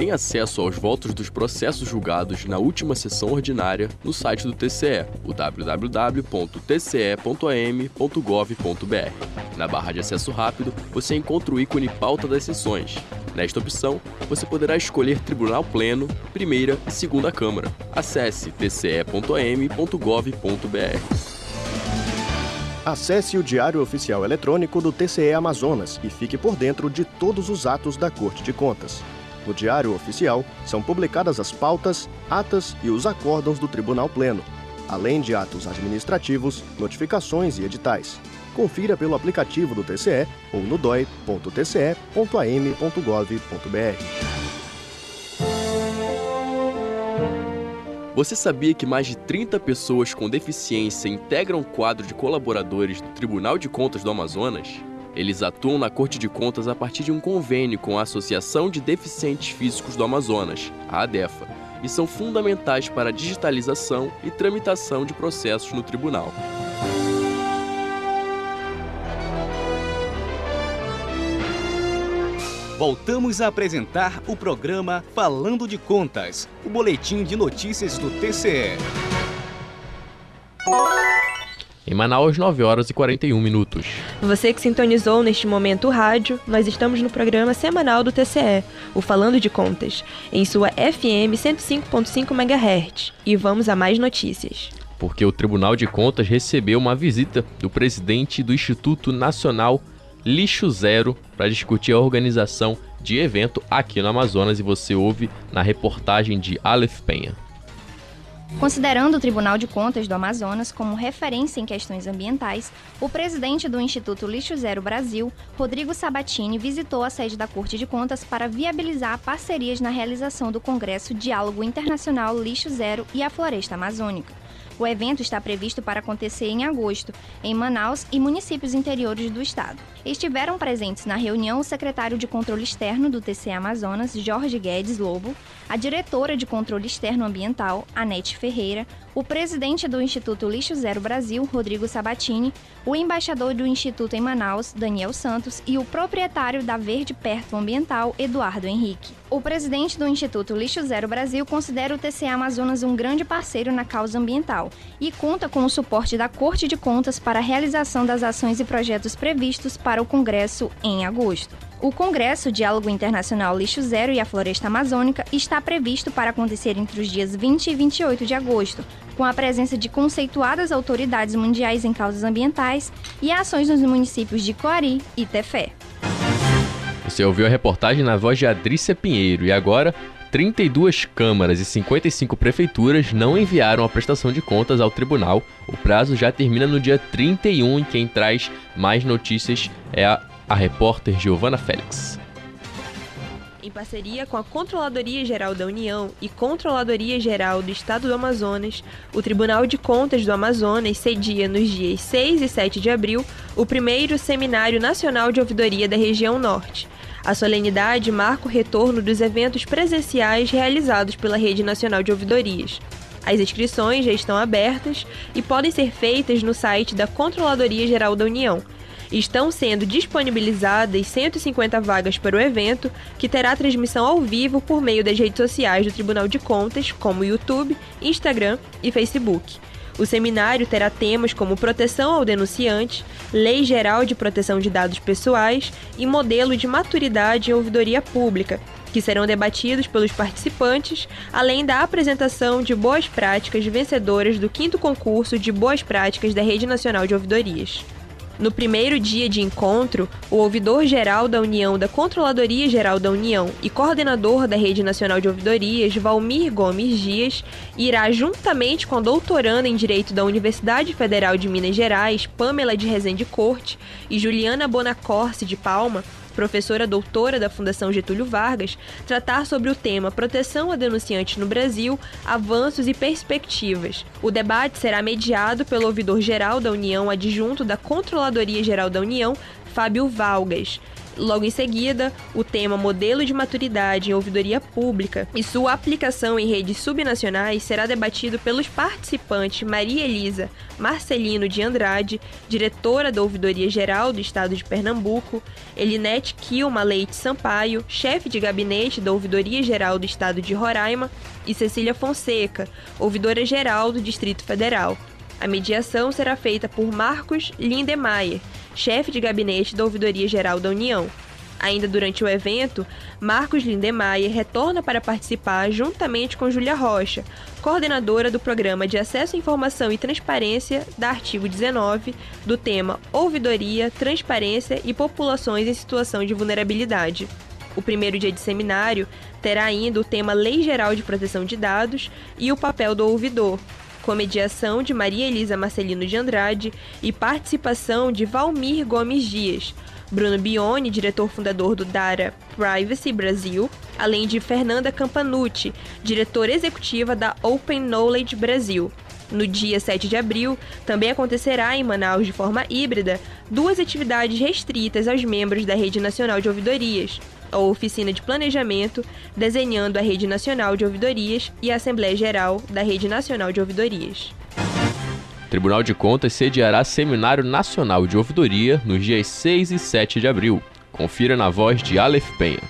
tem acesso aos votos dos processos julgados na última sessão ordinária no site do TCE, o www.tce.am.gov.br. Na barra de acesso rápido, você encontra o ícone Pauta das Sessões. Nesta opção, você poderá escolher Tribunal Pleno, Primeira e Segunda Câmara. Acesse tce.am.gov.br. Acesse o Diário Oficial Eletrônico do TCE Amazonas e fique por dentro de todos os atos da Corte de Contas. No Diário Oficial são publicadas as pautas, atas e os acórdãos do Tribunal Pleno, além de atos administrativos, notificações e editais. Confira pelo aplicativo do TCE ou no doi.tce.am.gov.br. Você sabia que mais de 30 pessoas com deficiência integram o quadro de colaboradores do Tribunal de Contas do Amazonas? Eles atuam na Corte de Contas a partir de um convênio com a Associação de Deficientes Físicos do Amazonas, a ADEFA, e são fundamentais para a digitalização e tramitação de processos no tribunal. Voltamos a apresentar o programa Falando de Contas, o boletim de notícias do TCE. Em Manaus, 9 horas e 41 minutos. Você que sintonizou neste momento o rádio, nós estamos no programa semanal do TCE, o Falando de Contas, em sua FM 105.5 MHz. E vamos a mais notícias. Porque o Tribunal de Contas recebeu uma visita do presidente do Instituto Nacional Lixo Zero para discutir a organização de evento aqui no Amazonas e você ouve na reportagem de Aleph Penha. Considerando o Tribunal de Contas do Amazonas como referência em questões ambientais, o presidente do Instituto Lixo Zero Brasil, Rodrigo Sabatini, visitou a sede da Corte de Contas para viabilizar parcerias na realização do Congresso Diálogo Internacional Lixo Zero e a Floresta Amazônica. O evento está previsto para acontecer em agosto, em Manaus e municípios interiores do estado. Estiveram presentes na reunião o secretário de Controle Externo do TCE Amazonas, Jorge Guedes Lobo, a diretora de Controle Externo Ambiental, Anete Ferreira, o presidente do Instituto Lixo Zero Brasil, Rodrigo Sabatini, o embaixador do Instituto em Manaus, Daniel Santos, e o proprietário da Verde Perto Ambiental, Eduardo Henrique. O presidente do Instituto Lixo Zero Brasil considera o TCE Amazonas um grande parceiro na causa ambiental e conta com o suporte da Corte de Contas para a realização das ações e projetos previstos para o Congresso em agosto. O Congresso Diálogo Internacional Lixo Zero e a Floresta Amazônica está previsto para acontecer entre os dias 20 e 28 de agosto, com a presença de conceituadas autoridades mundiais em causas ambientais e ações nos municípios de Coari e Tefé. Você ouviu a reportagem na voz de Adrícia Pinheiro e agora 32 câmaras e 55 prefeituras não enviaram a prestação de contas ao tribunal. O prazo já termina no dia 31 e quem traz mais notícias é a a repórter Giovana Félix. Em parceria com a Controladoria Geral da União e Controladoria Geral do Estado do Amazonas, o Tribunal de Contas do Amazonas cedia nos dias 6 e 7 de abril o primeiro Seminário Nacional de Ouvidoria da Região Norte. A solenidade marca o retorno dos eventos presenciais realizados pela Rede Nacional de Ouvidorias. As inscrições já estão abertas e podem ser feitas no site da Controladoria Geral da União Estão sendo disponibilizadas 150 vagas para o evento, que terá transmissão ao vivo por meio das redes sociais do Tribunal de Contas, como YouTube, Instagram e Facebook. O seminário terá temas como proteção ao denunciante, lei geral de proteção de dados pessoais e modelo de maturidade em ouvidoria pública, que serão debatidos pelos participantes, além da apresentação de boas práticas vencedoras do quinto concurso de boas práticas da Rede Nacional de Ouvidorias. No primeiro dia de encontro, o ouvidor-geral da União da Controladoria Geral da União e coordenador da Rede Nacional de Ouvidorias, Valmir Gomes Dias, irá, juntamente com a doutoranda em Direito da Universidade Federal de Minas Gerais, Pamela de Rezende Corte, e Juliana Bonacorse de Palma, professora doutora da Fundação Getúlio Vargas, tratar sobre o tema Proteção a Denunciantes no Brasil, Avanços e Perspectivas. O debate será mediado pelo ouvidor-geral da União adjunto da Controladoria Geral da União, Fábio Valgas. Logo em seguida, o tema Modelo de Maturidade em Ouvidoria Pública e sua aplicação em redes subnacionais será debatido pelos participantes Maria Elisa Marcelino de Andrade, diretora da Ouvidoria Geral do Estado de Pernambuco, Elinete Kilma Leite Sampaio, chefe de gabinete da Ouvidoria Geral do Estado de Roraima, e Cecília Fonseca, ouvidora geral do Distrito Federal. A mediação será feita por Marcos Lindemeyer, chefe de gabinete da Ouvidoria Geral da União. Ainda durante o evento, Marcos Lindemeyer retorna para participar juntamente com Júlia Rocha, coordenadora do Programa de Acesso à Informação e Transparência da Artigo 19, do tema Ouvidoria, Transparência e Populações em Situação de Vulnerabilidade. O primeiro dia de seminário terá ainda o tema Lei Geral de Proteção de Dados e o papel do ouvidor, com mediação de Maria Elisa Marcelino de Andrade e participação de Valmir Gomes Dias, Bruno Bione, diretor fundador do Dara Privacy Brasil, além de Fernanda Campanucci, diretora executiva da Open Knowledge Brasil. No dia 7 de abril, também acontecerá em Manaus de forma híbrida duas atividades restritas aos membros da Rede Nacional de Ouvidorias, a Oficina de Planejamento, desenhando a Rede Nacional de Ouvidorias e a Assembleia Geral da Rede Nacional de Ouvidorias. O Tribunal de Contas sediará Seminário Nacional de Ouvidoria nos dias 6 e 7 de abril. Confira na voz de Aleph Penha.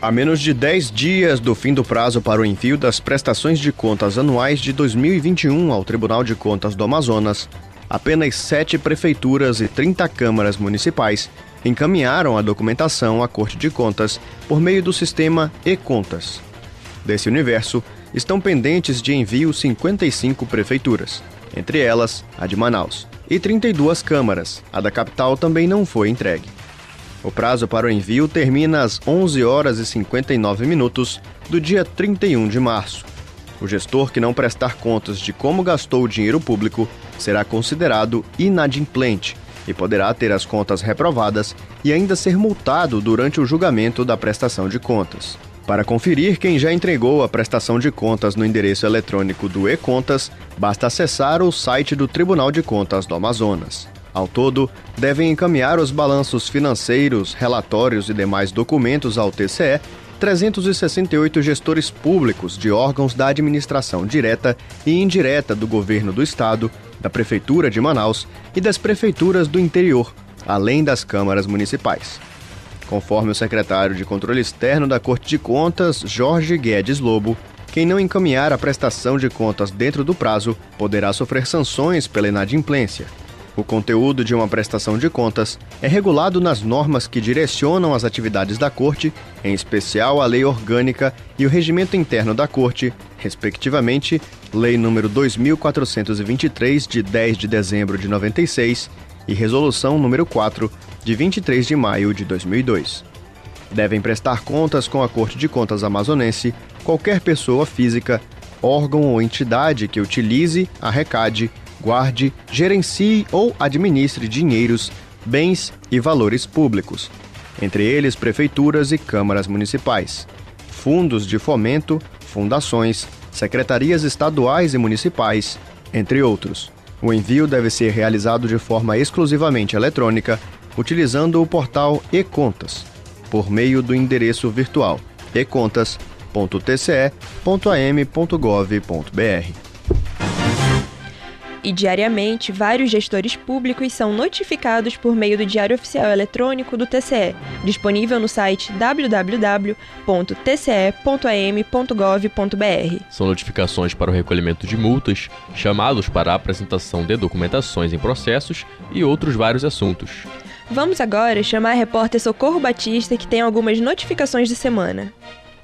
A menos de 10 dias do fim do prazo para o envio das prestações de contas anuais de 2021 ao Tribunal de Contas do Amazonas, apenas sete prefeituras e 30 câmaras municipais encaminharam a documentação à Corte de Contas por meio do sistema e-Contas. Desse universo, estão pendentes de envio 55 prefeituras, entre elas a de Manaus, e 32 câmaras. A da capital também não foi entregue. O prazo para o envio termina às 11 horas e 59 minutos do dia 31 de março. O gestor que não prestar contas de como gastou o dinheiro público será considerado inadimplente e poderá ter as contas reprovadas e ainda ser multado durante o julgamento da prestação de contas. Para conferir quem já entregou a prestação de contas no endereço eletrônico do e-Contas, basta acessar o site do Tribunal de Contas do Amazonas. Ao todo, devem encaminhar os balanços financeiros, relatórios e demais documentos ao TCE 368 gestores públicos de órgãos da administração direta e indireta do governo do estado, da Prefeitura de Manaus e das prefeituras do interior, além das câmaras municipais. Conforme o secretário de Controle Externo da Corte de Contas, Jorge Guedes Lobo, quem não encaminhar a prestação de contas dentro do prazo poderá sofrer sanções pela inadimplência. O conteúdo de uma prestação de contas é regulado nas normas que direcionam as atividades da Corte, em especial a Lei Orgânica e o Regimento Interno da Corte, respectivamente, Lei nº 2423 de 10 de dezembro de 96 e Resolução número 4 de 23 de maio de 2002. Devem prestar contas com a Corte de Contas amazonense qualquer pessoa física, órgão ou entidade que utilize, arrecade guarde, gerencie ou administre dinheiros, bens e valores públicos, entre eles prefeituras e câmaras municipais, fundos de fomento, fundações, secretarias estaduais e municipais, entre outros. O envio deve ser realizado de forma exclusivamente eletrônica, utilizando o portal e-contas, por meio do endereço virtual econtas.tce.am.gov.br. E diariamente, vários gestores públicos são notificados por meio do Diário Oficial Eletrônico do TCE, disponível no site www.tce.am.gov.br. São notificações para o recolhimento de multas, chamados para a apresentação de documentações em processos e outros vários assuntos. Vamos agora chamar a repórter Socorro Batista, que tem algumas notificações de semana.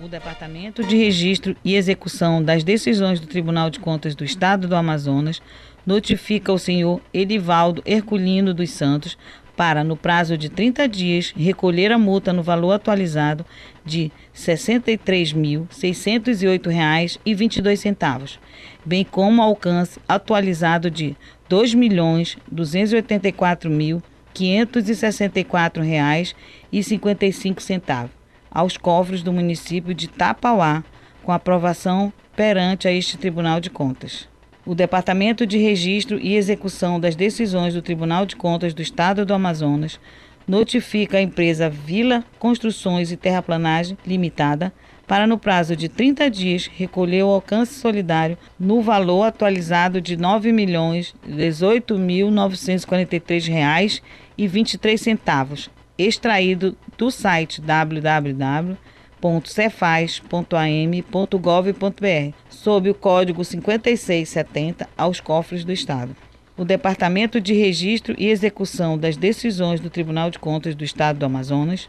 O Departamento de Registro e Execução das Decisões do Tribunal de Contas do Estado do Amazonas notifica o senhor Edivaldo Herculino dos Santos para, no prazo de 30 dias, recolher a multa no valor atualizado de R$ 63.608,22, bem como alcance atualizado de R$ 2.284.564,55 aos cofres do município de Tapauá, com aprovação perante a este Tribunal de Contas. O Departamento de Registro e Execução das Decisões do Tribunal de Contas do Estado do Amazonas notifica a empresa Vila Construções e Terraplanagem Limitada para, no prazo de 30 dias, recolher o alcance solidário no valor atualizado de R$ 9.018.943,23, extraído do site www www.cefaz.am.gov.br, sob o código 5670 aos cofres do Estado. O Departamento de Registro e Execução das Decisões do Tribunal de Contas do Estado do Amazonas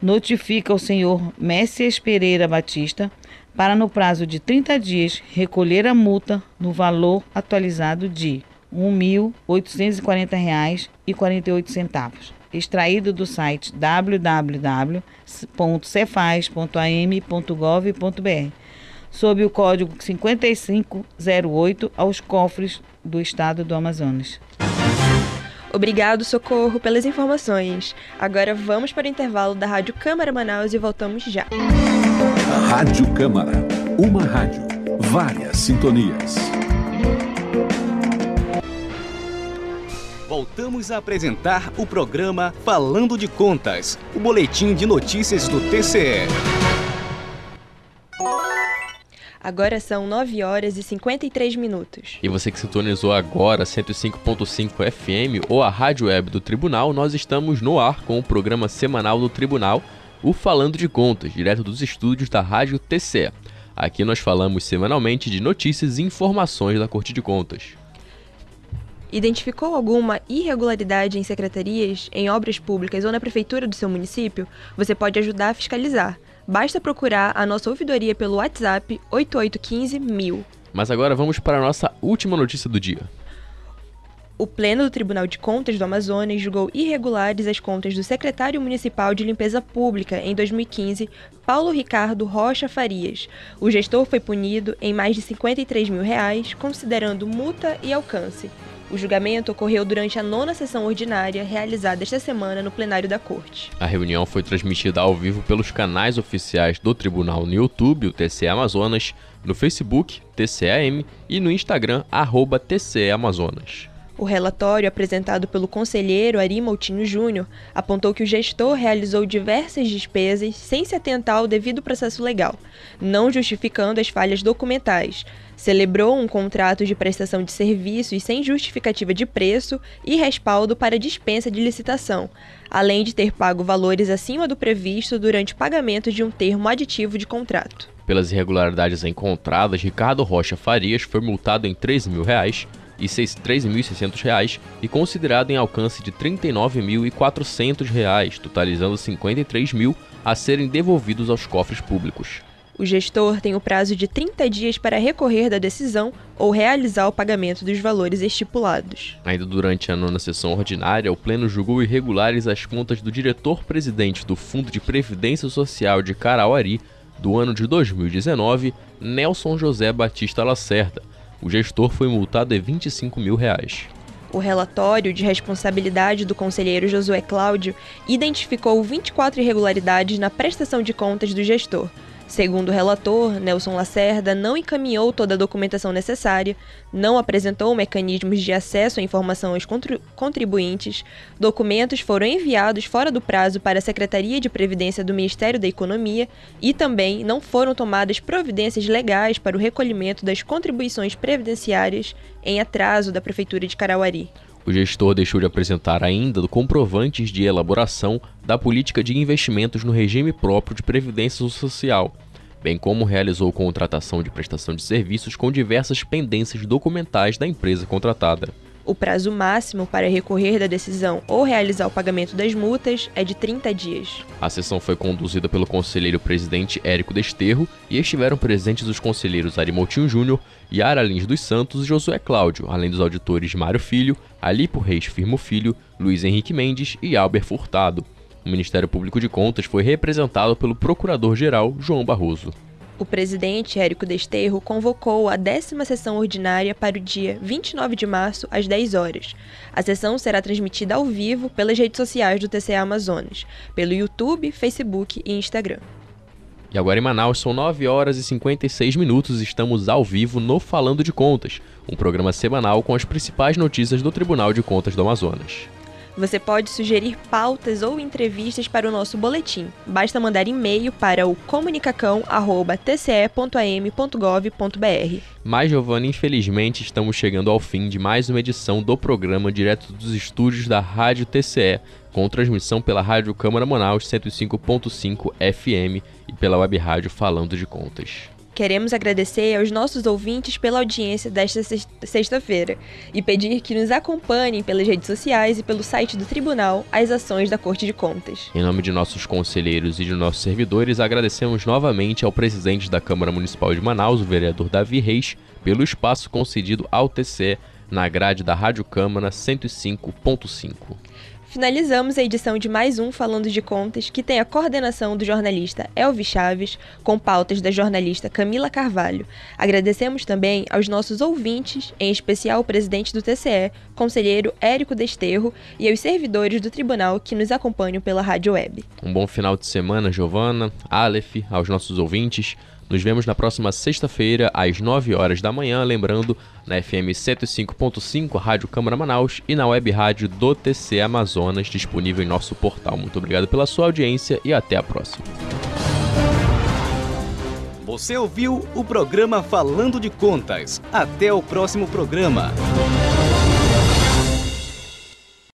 notifica o senhor Messias Pereira Batista para, no prazo de 30 dias, recolher a multa no valor atualizado de R$ 1.840,48 extraído do site www.cefaz.am.gov.br, sob o código 5508 aos cofres do Estado do Amazonas. Obrigado, Socorro, pelas informações. Agora vamos para o intervalo da Rádio Câmara Manaus e voltamos já. Rádio Câmara, uma rádio, várias sintonias. Voltamos a apresentar o programa Falando de Contas, o boletim de notícias do TCE. Agora são 9 horas e 53 minutos. E você que sintonizou agora 105.5 FM ou a rádio web do Tribunal, nós estamos no ar com o programa semanal do Tribunal, o Falando de Contas, direto dos estúdios da Rádio TCE. Aqui nós falamos semanalmente de notícias e informações da Corte de Contas. Identificou alguma irregularidade em secretarias, em obras públicas ou na prefeitura do seu município? Você pode ajudar a fiscalizar. Basta procurar a nossa ouvidoria pelo WhatsApp 8815 1000. Mas agora vamos para a nossa última notícia do dia. O Pleno do Tribunal de Contas do Amazonas julgou irregulares as contas do secretário municipal de limpeza pública em 2015, Paulo Ricardo Rocha Farias. O gestor foi punido em mais de 53 mil reais, considerando multa e alcance. O julgamento ocorreu durante a nona sessão ordinária realizada esta semana no plenário da Corte. A reunião foi transmitida ao vivo pelos canais oficiais do tribunal no YouTube, o TCE Amazonas, no Facebook, TCAM e no Instagram, arroba TCE Amazonas. O relatório apresentado pelo conselheiro Ari Moutinho Júnior apontou que o gestor realizou diversas despesas sem se atentar ao devido processo legal, não justificando as falhas documentais, celebrou um contrato de prestação de serviços sem justificativa de preço e respaldo para dispensa de licitação, além de ter pago valores acima do previsto durante o pagamento de um termo aditivo de contrato. Pelas irregularidades encontradas, Ricardo Rocha Farias foi multado em 13 mil reais e R$ 3.600 e considerado em alcance de R$ 39.400, totalizando R$ 53 mil a serem devolvidos aos cofres públicos. O gestor tem o prazo de 30 dias para recorrer da decisão ou realizar o pagamento dos valores estipulados. Ainda durante a nona sessão ordinária, o Pleno julgou irregulares as contas do diretor-presidente do Fundo de Previdência Social de Carauari do ano de 2019, Nelson José Batista Lacerda. O gestor foi multado em 25 mil reais. O relatório de responsabilidade do conselheiro Josué Cláudio identificou 24 irregularidades na prestação de contas do gestor, Segundo o relator, Nelson Lacerda não encaminhou toda a documentação necessária, não apresentou mecanismos de acesso à informação aos contribuintes, documentos foram enviados fora do prazo para a Secretaria de Previdência do Ministério da Economia e também não foram tomadas providências legais para o recolhimento das contribuições previdenciárias em atraso da Prefeitura de Carauari. O gestor deixou de apresentar ainda comprovantes de elaboração da política de investimentos no regime próprio de previdência social, bem como realizou contratação de prestação de serviços com diversas pendências documentais da empresa contratada. O prazo máximo para recorrer da decisão ou realizar o pagamento das multas é de 30 dias. A sessão foi conduzida pelo conselheiro presidente Érico Desterro e estiveram presentes os conselheiros Arimoutinho Júnior, Yara Lins dos Santos e Josué Cláudio, além dos auditores Mário Filho, Alipo Reis Firmo Filho, Luiz Henrique Mendes e Albert Furtado. O Ministério Público de Contas foi representado pelo Procurador-Geral João Barroso. O presidente Érico Desterro convocou a décima sessão ordinária para o dia 29 de março, às 10 horas. A sessão será transmitida ao vivo pelas redes sociais do TCA Amazonas, pelo YouTube, Facebook e Instagram. E agora em Manaus são 9 horas e 56 minutos, estamos ao vivo no Falando de Contas, um programa semanal com as principais notícias do Tribunal de Contas do Amazonas. Você pode sugerir pautas ou entrevistas para o nosso boletim. Basta mandar e-mail para o comunicacão@tce.am.gov.br. Mas Giovanni, infelizmente estamos chegando ao fim de mais uma edição do programa direto dos estúdios da Rádio TCE, com transmissão pela Rádio Câmara Manaus 105.5 FM e pela web rádio Falando de Contas. Queremos agradecer aos nossos ouvintes pela audiência desta sexta-feira e pedir que nos acompanhem pelas redes sociais e pelo site do Tribunal as ações da Corte de Contas. Em nome de nossos conselheiros e de nossos servidores, agradecemos novamente ao presidente da Câmara Municipal de Manaus, o vereador Davi Reis, pelo espaço concedido ao TCE na grade da Rádio Câmara 105.5. Finalizamos a edição de mais um Falando de Contas, que tem a coordenação do jornalista Elvis Chaves, com pautas da jornalista Camila Carvalho. Agradecemos também aos nossos ouvintes, em especial o presidente do TCE, conselheiro Érico Desterro, e aos servidores do tribunal que nos acompanham pela rádio web. Um bom final de semana, Giovana, Aleph, aos nossos ouvintes. Nos vemos na próxima sexta-feira, às 9 horas da manhã, lembrando, na FM 105.5, Rádio Câmara Manaus e na web rádio do TC Amazonas, disponível em nosso portal. Muito obrigado pela sua audiência e até a próxima. Você ouviu o programa Falando de Contas. Até o próximo programa.